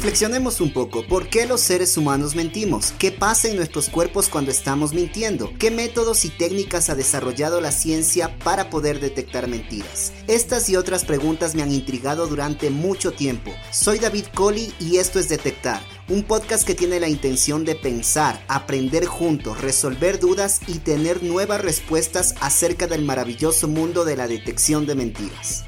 Reflexionemos un poco, ¿por qué los seres humanos mentimos? ¿Qué pasa en nuestros cuerpos cuando estamos mintiendo? ¿Qué métodos y técnicas ha desarrollado la ciencia para poder detectar mentiras? Estas y otras preguntas me han intrigado durante mucho tiempo. Soy David Coley y esto es Detectar, un podcast que tiene la intención de pensar, aprender juntos, resolver dudas y tener nuevas respuestas acerca del maravilloso mundo de la detección de mentiras.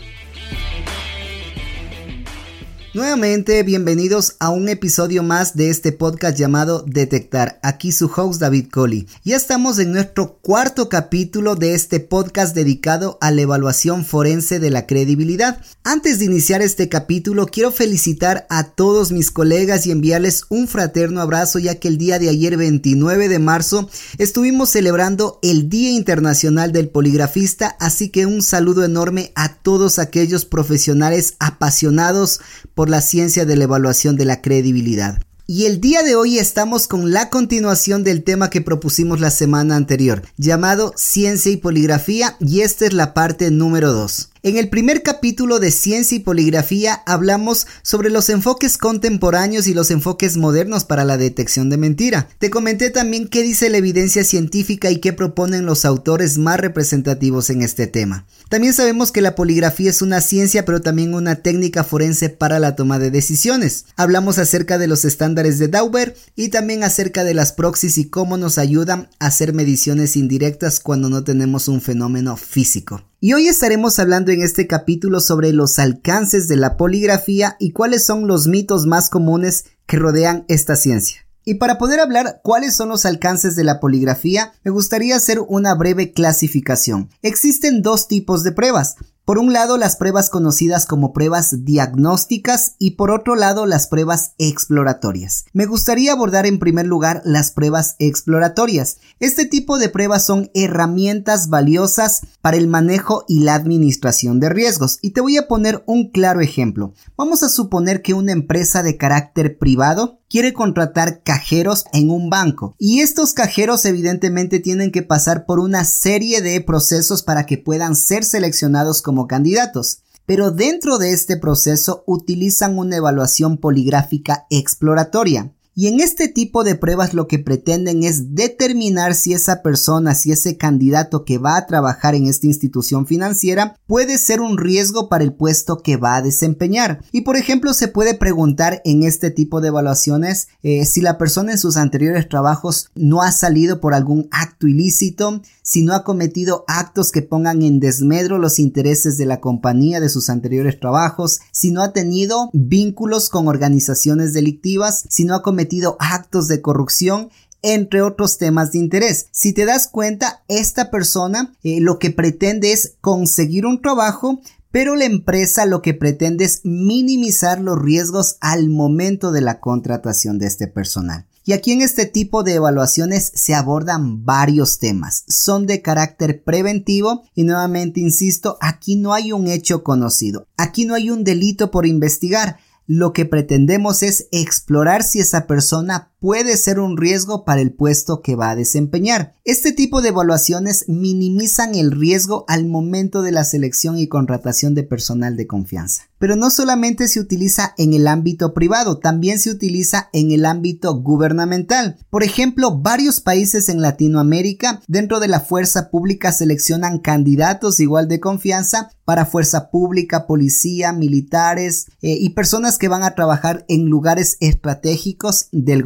Nuevamente, bienvenidos a un episodio más de este podcast llamado Detectar. Aquí su host David Coley. Ya estamos en nuestro cuarto capítulo de este podcast dedicado a la evaluación forense de la credibilidad. Antes de iniciar este capítulo, quiero felicitar a todos mis colegas y enviarles un fraterno abrazo ya que el día de ayer 29 de marzo estuvimos celebrando el Día Internacional del Poligrafista, así que un saludo enorme a todos aquellos profesionales apasionados por por la ciencia de la evaluación de la credibilidad. Y el día de hoy estamos con la continuación del tema que propusimos la semana anterior, llamado Ciencia y Poligrafía, y esta es la parte número 2. En el primer capítulo de Ciencia y Poligrafía hablamos sobre los enfoques contemporáneos y los enfoques modernos para la detección de mentira. Te comenté también qué dice la evidencia científica y qué proponen los autores más representativos en este tema. También sabemos que la poligrafía es una ciencia pero también una técnica forense para la toma de decisiones. Hablamos acerca de los estándares de Dauber y también acerca de las proxies y cómo nos ayudan a hacer mediciones indirectas cuando no tenemos un fenómeno físico. Y hoy estaremos hablando en este capítulo sobre los alcances de la poligrafía y cuáles son los mitos más comunes que rodean esta ciencia. Y para poder hablar cuáles son los alcances de la poligrafía, me gustaría hacer una breve clasificación. Existen dos tipos de pruebas, por un lado, las pruebas conocidas como pruebas diagnósticas y por otro lado, las pruebas exploratorias. Me gustaría abordar en primer lugar las pruebas exploratorias. Este tipo de pruebas son herramientas valiosas para el manejo y la administración de riesgos. Y te voy a poner un claro ejemplo. Vamos a suponer que una empresa de carácter privado quiere contratar cajeros en un banco y estos cajeros evidentemente tienen que pasar por una serie de procesos para que puedan ser seleccionados como candidatos. Pero dentro de este proceso utilizan una evaluación poligráfica exploratoria. Y en este tipo de pruebas lo que pretenden es determinar si esa persona, si ese candidato que va a trabajar en esta institución financiera puede ser un riesgo para el puesto que va a desempeñar. Y por ejemplo se puede preguntar en este tipo de evaluaciones eh, si la persona en sus anteriores trabajos no ha salido por algún acto ilícito, si no ha cometido actos que pongan en desmedro los intereses de la compañía de sus anteriores trabajos, si no ha tenido vínculos con organizaciones delictivas, si no ha cometido actos de corrupción entre otros temas de interés. Si te das cuenta, esta persona eh, lo que pretende es conseguir un trabajo, pero la empresa lo que pretende es minimizar los riesgos al momento de la contratación de este personal. Y aquí en este tipo de evaluaciones se abordan varios temas. Son de carácter preventivo y nuevamente insisto, aquí no hay un hecho conocido. Aquí no hay un delito por investigar. Lo que pretendemos es explorar si esa persona puede ser un riesgo para el puesto que va a desempeñar. Este tipo de evaluaciones minimizan el riesgo al momento de la selección y contratación de personal de confianza. Pero no solamente se utiliza en el ámbito privado, también se utiliza en el ámbito gubernamental. Por ejemplo, varios países en Latinoamérica dentro de la fuerza pública seleccionan candidatos igual de confianza para fuerza pública, policía, militares eh, y personas que van a trabajar en lugares estratégicos del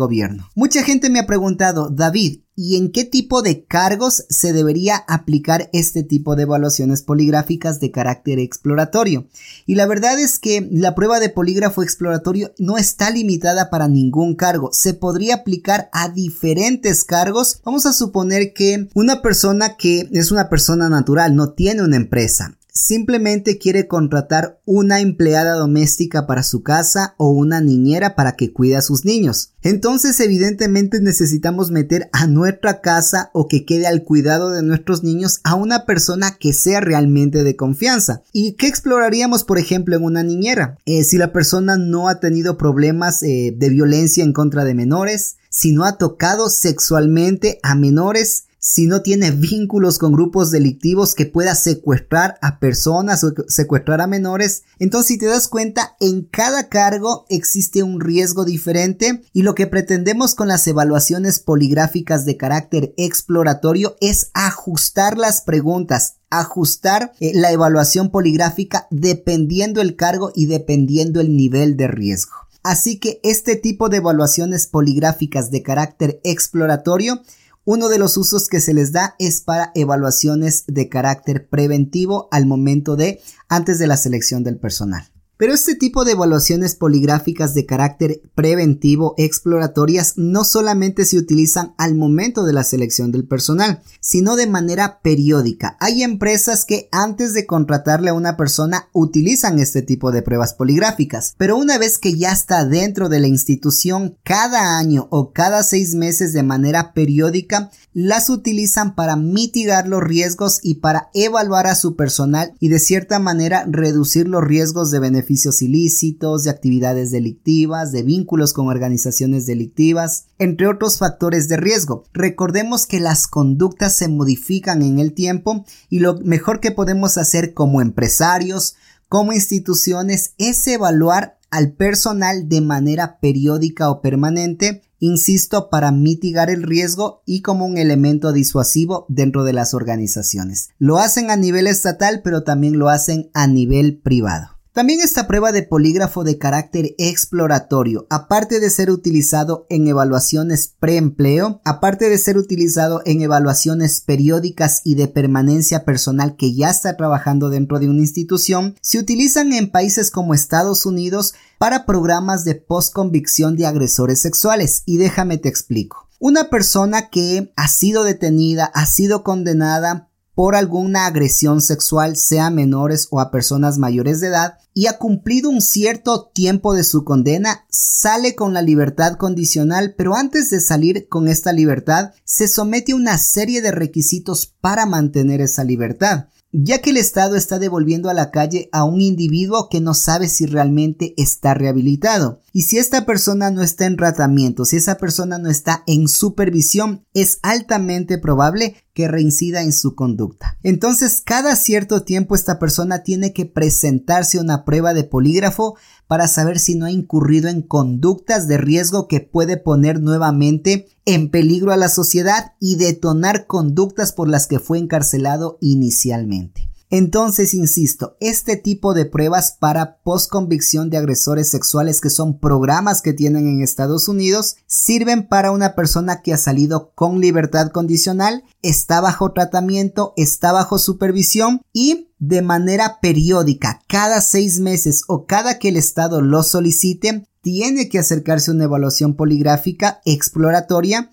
Mucha gente me ha preguntado, David, ¿y en qué tipo de cargos se debería aplicar este tipo de evaluaciones poligráficas de carácter exploratorio? Y la verdad es que la prueba de polígrafo exploratorio no está limitada para ningún cargo, se podría aplicar a diferentes cargos. Vamos a suponer que una persona que es una persona natural, no tiene una empresa, simplemente quiere contratar una empleada doméstica para su casa o una niñera para que cuide a sus niños. Entonces evidentemente necesitamos meter a nuestra casa o que quede al cuidado de nuestros niños a una persona que sea realmente de confianza. ¿Y qué exploraríamos por ejemplo en una niñera? Eh, si la persona no ha tenido problemas eh, de violencia en contra de menores, si no ha tocado sexualmente a menores, si no tiene vínculos con grupos delictivos que pueda secuestrar a personas o secuestrar a menores. Entonces, si te das cuenta, en cada cargo existe un riesgo diferente y lo que pretendemos con las evaluaciones poligráficas de carácter exploratorio es ajustar las preguntas, ajustar eh, la evaluación poligráfica dependiendo el cargo y dependiendo el nivel de riesgo. Así que este tipo de evaluaciones poligráficas de carácter exploratorio uno de los usos que se les da es para evaluaciones de carácter preventivo al momento de antes de la selección del personal. Pero este tipo de evaluaciones poligráficas de carácter preventivo exploratorias no solamente se utilizan al momento de la selección del personal, sino de manera periódica. Hay empresas que antes de contratarle a una persona utilizan este tipo de pruebas poligráficas, pero una vez que ya está dentro de la institución, cada año o cada seis meses de manera periódica, las utilizan para mitigar los riesgos y para evaluar a su personal y de cierta manera reducir los riesgos de beneficio beneficios ilícitos, de actividades delictivas, de vínculos con organizaciones delictivas, entre otros factores de riesgo. Recordemos que las conductas se modifican en el tiempo y lo mejor que podemos hacer como empresarios, como instituciones, es evaluar al personal de manera periódica o permanente, insisto, para mitigar el riesgo y como un elemento disuasivo dentro de las organizaciones. Lo hacen a nivel estatal, pero también lo hacen a nivel privado. También esta prueba de polígrafo de carácter exploratorio, aparte de ser utilizado en evaluaciones preempleo, aparte de ser utilizado en evaluaciones periódicas y de permanencia personal que ya está trabajando dentro de una institución, se utilizan en países como Estados Unidos para programas de postconvicción de agresores sexuales. Y déjame te explico. Una persona que ha sido detenida, ha sido condenada por alguna agresión sexual, sea a menores o a personas mayores de edad, y ha cumplido un cierto tiempo de su condena, sale con la libertad condicional, pero antes de salir con esta libertad, se somete a una serie de requisitos para mantener esa libertad ya que el Estado está devolviendo a la calle a un individuo que no sabe si realmente está rehabilitado. Y si esta persona no está en tratamiento, si esa persona no está en supervisión, es altamente probable que reincida en su conducta. Entonces, cada cierto tiempo esta persona tiene que presentarse una prueba de polígrafo para saber si no ha incurrido en conductas de riesgo que puede poner nuevamente en peligro a la sociedad y detonar conductas por las que fue encarcelado inicialmente. Entonces, insisto, este tipo de pruebas para postconvicción de agresores sexuales, que son programas que tienen en Estados Unidos, sirven para una persona que ha salido con libertad condicional, está bajo tratamiento, está bajo supervisión y de manera periódica, cada seis meses o cada que el Estado lo solicite, tiene que acercarse a una evaluación poligráfica exploratoria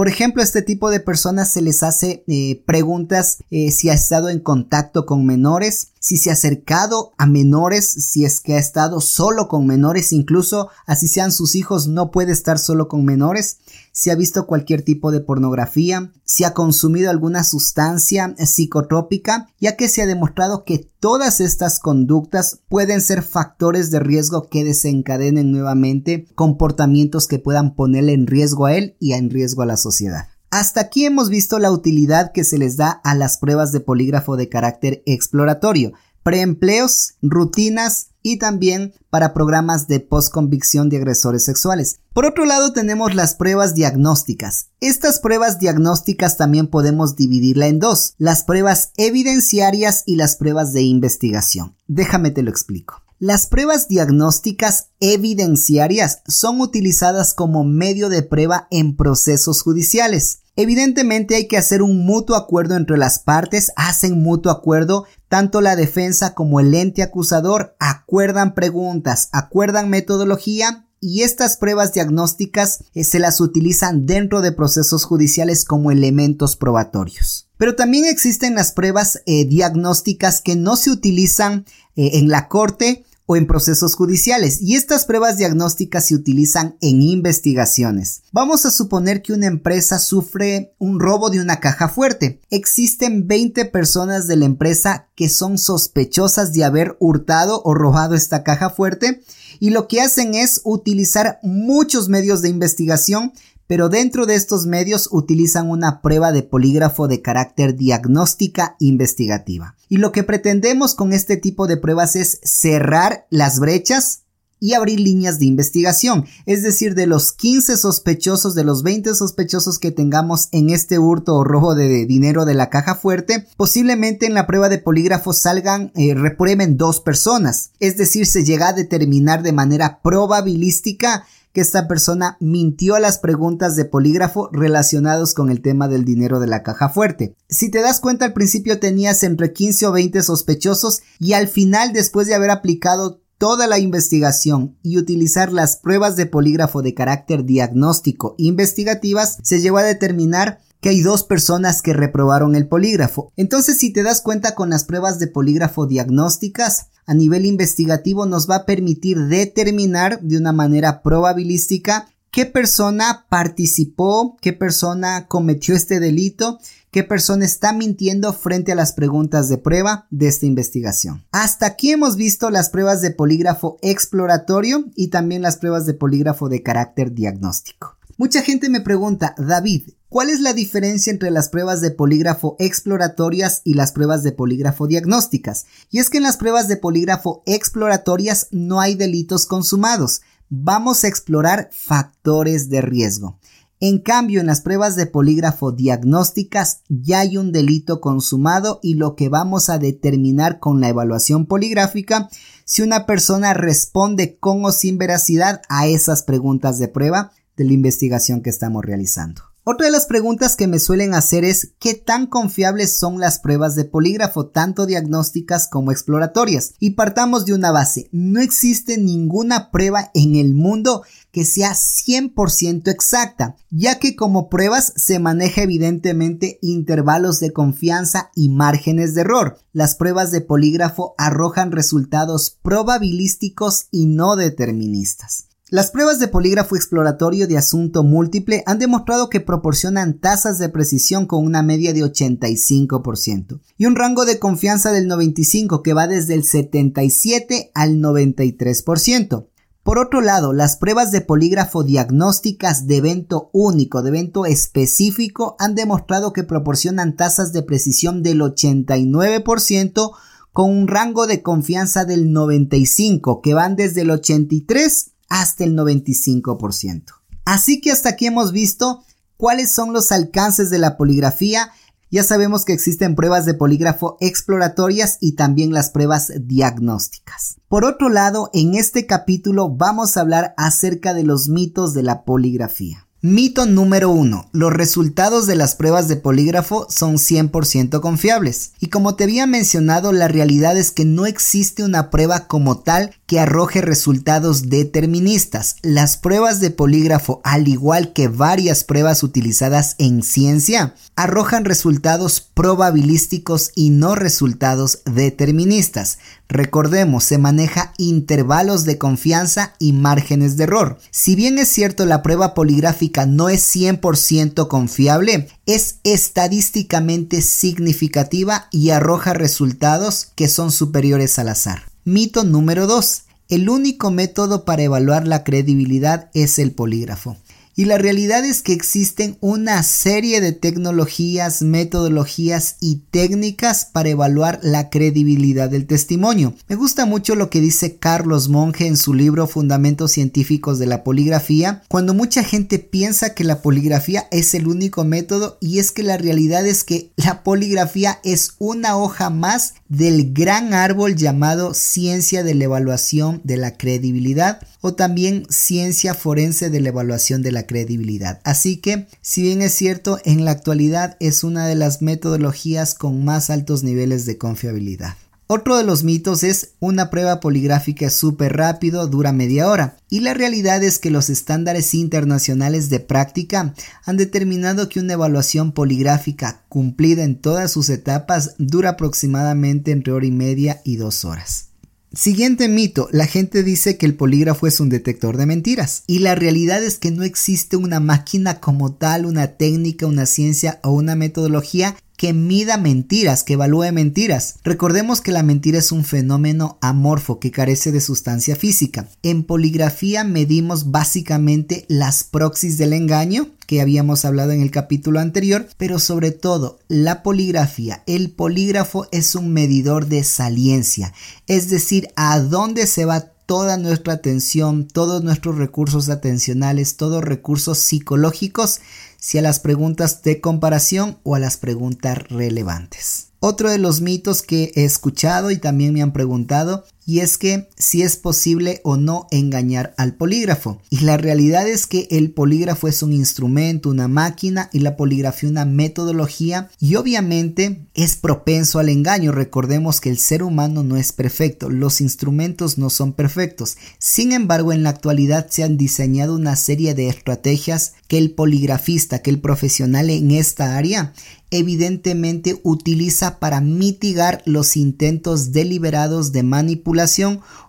por ejemplo, a este tipo de personas se les hace eh, preguntas eh, si ha estado en contacto con menores, si se ha acercado a menores, si es que ha estado solo con menores, incluso así sean sus hijos, no puede estar solo con menores, si ha visto cualquier tipo de pornografía, si ha consumido alguna sustancia psicotrópica, ya que se ha demostrado que todas estas conductas pueden ser factores de riesgo que desencadenen nuevamente comportamientos que puedan ponerle en riesgo a él y en riesgo a la sociedad. Hasta aquí hemos visto la utilidad que se les da a las pruebas de polígrafo de carácter exploratorio, preempleos, rutinas y también para programas de postconvicción de agresores sexuales. Por otro lado tenemos las pruebas diagnósticas. Estas pruebas diagnósticas también podemos dividirla en dos, las pruebas evidenciarias y las pruebas de investigación. Déjame te lo explico. Las pruebas diagnósticas evidenciarias son utilizadas como medio de prueba en procesos judiciales. Evidentemente hay que hacer un mutuo acuerdo entre las partes, hacen mutuo acuerdo, tanto la defensa como el ente acusador acuerdan preguntas, acuerdan metodología y estas pruebas diagnósticas eh, se las utilizan dentro de procesos judiciales como elementos probatorios. Pero también existen las pruebas eh, diagnósticas que no se utilizan eh, en la corte o en procesos judiciales y estas pruebas diagnósticas se utilizan en investigaciones. Vamos a suponer que una empresa sufre un robo de una caja fuerte. Existen 20 personas de la empresa que son sospechosas de haber hurtado o robado esta caja fuerte y lo que hacen es utilizar muchos medios de investigación pero dentro de estos medios utilizan una prueba de polígrafo de carácter diagnóstica investigativa. Y lo que pretendemos con este tipo de pruebas es cerrar las brechas y abrir líneas de investigación. Es decir, de los 15 sospechosos, de los 20 sospechosos que tengamos en este hurto o robo de dinero de la caja fuerte, posiblemente en la prueba de polígrafo salgan, eh, reprueben dos personas. Es decir, se llega a determinar de manera probabilística que esta persona mintió a las preguntas de polígrafo relacionados con el tema del dinero de la caja fuerte. Si te das cuenta al principio tenías entre 15 o 20 sospechosos y al final después de haber aplicado toda la investigación y utilizar las pruebas de polígrafo de carácter diagnóstico investigativas, se llegó a determinar que hay dos personas que reprobaron el polígrafo. Entonces, si te das cuenta con las pruebas de polígrafo diagnósticas, a nivel investigativo nos va a permitir determinar de una manera probabilística qué persona participó, qué persona cometió este delito qué persona está mintiendo frente a las preguntas de prueba de esta investigación. Hasta aquí hemos visto las pruebas de polígrafo exploratorio y también las pruebas de polígrafo de carácter diagnóstico. Mucha gente me pregunta, David, ¿cuál es la diferencia entre las pruebas de polígrafo exploratorias y las pruebas de polígrafo diagnósticas? Y es que en las pruebas de polígrafo exploratorias no hay delitos consumados. Vamos a explorar factores de riesgo. En cambio, en las pruebas de polígrafo diagnósticas ya hay un delito consumado y lo que vamos a determinar con la evaluación poligráfica si una persona responde con o sin veracidad a esas preguntas de prueba de la investigación que estamos realizando. Otra de las preguntas que me suelen hacer es ¿qué tan confiables son las pruebas de polígrafo, tanto diagnósticas como exploratorias? Y partamos de una base, no existe ninguna prueba en el mundo que sea 100% exacta, ya que como pruebas se maneja evidentemente intervalos de confianza y márgenes de error. Las pruebas de polígrafo arrojan resultados probabilísticos y no deterministas. Las pruebas de polígrafo exploratorio de asunto múltiple han demostrado que proporcionan tasas de precisión con una media de 85% y un rango de confianza del 95 que va desde el 77 al 93%. Por otro lado, las pruebas de polígrafo diagnósticas de evento único, de evento específico, han demostrado que proporcionan tasas de precisión del 89% con un rango de confianza del 95, que van desde el 83 hasta el 95%. Así que hasta aquí hemos visto cuáles son los alcances de la poligrafía. Ya sabemos que existen pruebas de polígrafo exploratorias y también las pruebas diagnósticas. Por otro lado, en este capítulo vamos a hablar acerca de los mitos de la poligrafía. Mito número 1. Los resultados de las pruebas de polígrafo son 100% confiables. Y como te había mencionado, la realidad es que no existe una prueba como tal que arroje resultados deterministas. Las pruebas de polígrafo, al igual que varias pruebas utilizadas en ciencia, arrojan resultados probabilísticos y no resultados deterministas. Recordemos, se maneja intervalos de confianza y márgenes de error. Si bien es cierto la prueba poligráfica no es 100% confiable, es estadísticamente significativa y arroja resultados que son superiores al azar. Mito número 2. El único método para evaluar la credibilidad es el polígrafo. Y la realidad es que existen una serie de tecnologías, metodologías y técnicas para evaluar la credibilidad del testimonio. Me gusta mucho lo que dice Carlos Monge en su libro Fundamentos Científicos de la Poligrafía, cuando mucha gente piensa que la poligrafía es el único método y es que la realidad es que la poligrafía es una hoja más del gran árbol llamado ciencia de la evaluación de la credibilidad o también ciencia forense de la evaluación de la credibilidad. Así que, si bien es cierto, en la actualidad es una de las metodologías con más altos niveles de confiabilidad. Otro de los mitos es una prueba poligráfica es súper rápido, dura media hora. Y la realidad es que los estándares internacionales de práctica han determinado que una evaluación poligráfica cumplida en todas sus etapas dura aproximadamente entre hora y media y dos horas. Siguiente mito, la gente dice que el polígrafo es un detector de mentiras y la realidad es que no existe una máquina como tal, una técnica, una ciencia o una metodología que mida mentiras, que evalúe mentiras. Recordemos que la mentira es un fenómeno amorfo que carece de sustancia física. En poligrafía medimos básicamente las proxies del engaño que habíamos hablado en el capítulo anterior, pero sobre todo la poligrafía, el polígrafo es un medidor de saliencia, es decir, a dónde se va toda nuestra atención, todos nuestros recursos atencionales, todos recursos psicológicos si a las preguntas de comparación o a las preguntas relevantes. Otro de los mitos que he escuchado y también me han preguntado y es que si es posible o no engañar al polígrafo. Y la realidad es que el polígrafo es un instrumento, una máquina y la poligrafía una metodología y obviamente es propenso al engaño. Recordemos que el ser humano no es perfecto, los instrumentos no son perfectos. Sin embargo, en la actualidad se han diseñado una serie de estrategias que el poligrafista, que el profesional en esta área evidentemente utiliza para mitigar los intentos deliberados de manipulación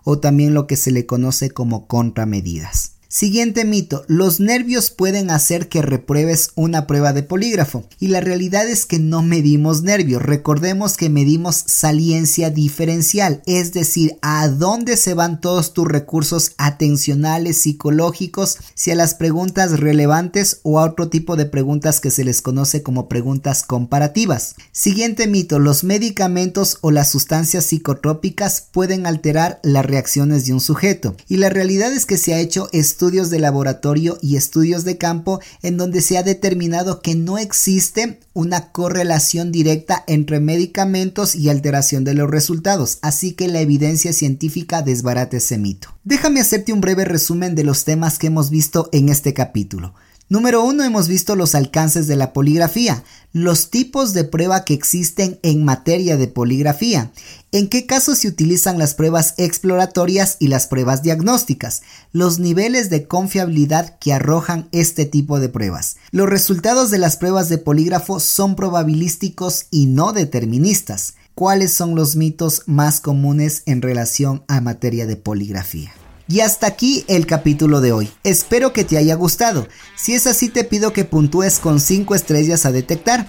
o también lo que se le conoce como contramedidas. Siguiente mito, los nervios pueden hacer que repruebes una prueba de polígrafo. Y la realidad es que no medimos nervios, recordemos que medimos saliencia diferencial, es decir, a dónde se van todos tus recursos atencionales, psicológicos, si a las preguntas relevantes o a otro tipo de preguntas que se les conoce como preguntas comparativas. Siguiente mito, los medicamentos o las sustancias psicotrópicas pueden alterar las reacciones de un sujeto. Y la realidad es que se ha hecho esto estudios de laboratorio y estudios de campo en donde se ha determinado que no existe una correlación directa entre medicamentos y alteración de los resultados, así que la evidencia científica desbarata ese mito. Déjame hacerte un breve resumen de los temas que hemos visto en este capítulo. Número uno, hemos visto los alcances de la poligrafía, los tipos de prueba que existen en materia de poligrafía, en qué casos se utilizan las pruebas exploratorias y las pruebas diagnósticas, los niveles de confiabilidad que arrojan este tipo de pruebas. Los resultados de las pruebas de polígrafo son probabilísticos y no deterministas. ¿Cuáles son los mitos más comunes en relación a materia de poligrafía? Y hasta aquí el capítulo de hoy. Espero que te haya gustado. Si es así te pido que puntúes con 5 estrellas a detectar.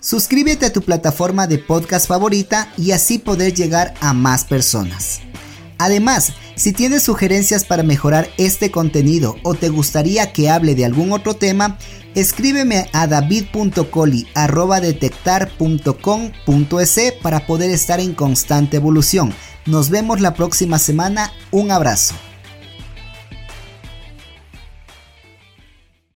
Suscríbete a tu plataforma de podcast favorita y así poder llegar a más personas. Además, si tienes sugerencias para mejorar este contenido o te gustaría que hable de algún otro tema, escríbeme a david.coli.detectar.com.es para poder estar en constante evolución. Nos vemos la próxima semana. Un abrazo.